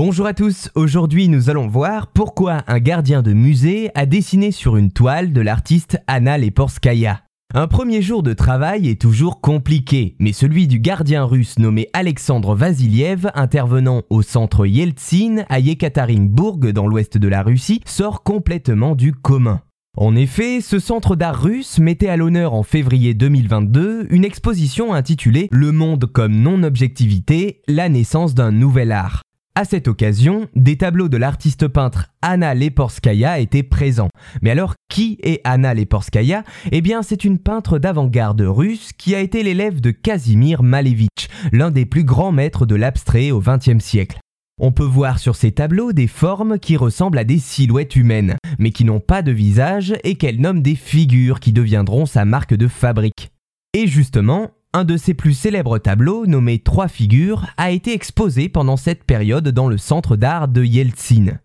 Bonjour à tous, aujourd'hui nous allons voir pourquoi un gardien de musée a dessiné sur une toile de l'artiste Anna Leporskaya. Un premier jour de travail est toujours compliqué, mais celui du gardien russe nommé Alexandre Vasiliev, intervenant au centre Yeltsin à Yekaterinbourg dans l'ouest de la Russie, sort complètement du commun. En effet, ce centre d'art russe mettait à l'honneur en février 2022 une exposition intitulée Le monde comme non-objectivité, la naissance d'un nouvel art. À cette occasion, des tableaux de l'artiste peintre Anna Leporskaya étaient présents. Mais alors, qui est Anna Leporskaya? Eh bien, c'est une peintre d'avant-garde russe qui a été l'élève de Kazimir Malevich, l'un des plus grands maîtres de l'abstrait au XXe siècle. On peut voir sur ces tableaux des formes qui ressemblent à des silhouettes humaines, mais qui n'ont pas de visage et qu'elle nomme des figures qui deviendront sa marque de fabrique. Et justement, un de ses plus célèbres tableaux, nommé Trois figures, a été exposé pendant cette période dans le centre d'art de Yeltsin.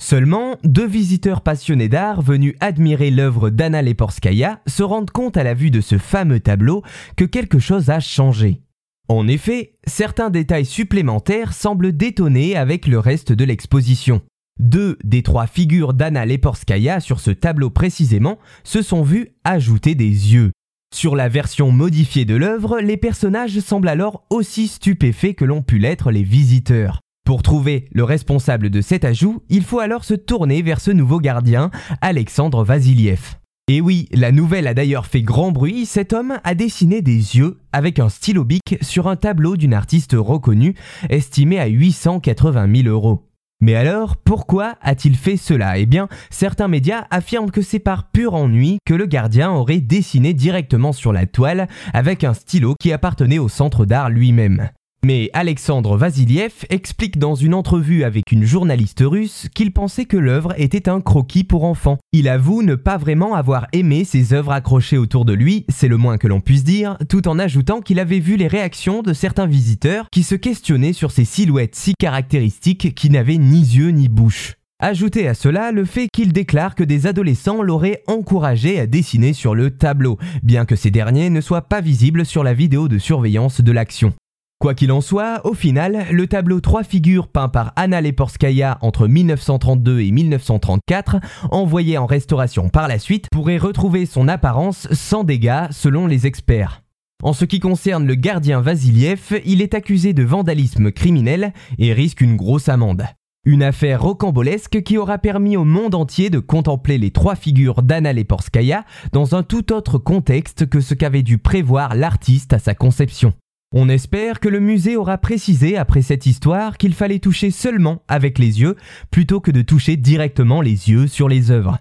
Seulement, deux visiteurs passionnés d'art venus admirer l'œuvre d'Anna Leporskaya se rendent compte à la vue de ce fameux tableau que quelque chose a changé. En effet, certains détails supplémentaires semblent détonner avec le reste de l'exposition. Deux des trois figures d'Anna Leporskaya sur ce tableau précisément se sont vues ajouter des yeux. Sur la version modifiée de l'œuvre, les personnages semblent alors aussi stupéfaits que l'ont pu l'être les visiteurs. Pour trouver le responsable de cet ajout, il faut alors se tourner vers ce nouveau gardien, Alexandre Vasiliev. Et oui, la nouvelle a d'ailleurs fait grand bruit, cet homme a dessiné des yeux avec un stylo bic sur un tableau d'une artiste reconnue, estimé à 880 000 euros. Mais alors, pourquoi a-t-il fait cela? Eh bien, certains médias affirment que c'est par pur ennui que le gardien aurait dessiné directement sur la toile avec un stylo qui appartenait au centre d'art lui-même. Mais Alexandre Vasiliev explique dans une entrevue avec une journaliste russe qu'il pensait que l'œuvre était un croquis pour enfants. Il avoue ne pas vraiment avoir aimé ces œuvres accrochées autour de lui, c'est le moins que l'on puisse dire, tout en ajoutant qu'il avait vu les réactions de certains visiteurs qui se questionnaient sur ces silhouettes si caractéristiques qui n'avaient ni yeux ni bouche. Ajoutez à cela le fait qu'il déclare que des adolescents l'auraient encouragé à dessiner sur le tableau, bien que ces derniers ne soient pas visibles sur la vidéo de surveillance de l'action. Quoi qu'il en soit, au final, le tableau trois figures peint par Anna Leporskaya entre 1932 et 1934, envoyé en restauration par la suite, pourrait retrouver son apparence sans dégâts selon les experts. En ce qui concerne le gardien Vasiliev, il est accusé de vandalisme criminel et risque une grosse amende. Une affaire rocambolesque qui aura permis au monde entier de contempler les trois figures d'Anna Leporskaya dans un tout autre contexte que ce qu'avait dû prévoir l'artiste à sa conception. On espère que le musée aura précisé après cette histoire qu'il fallait toucher seulement avec les yeux plutôt que de toucher directement les yeux sur les œuvres.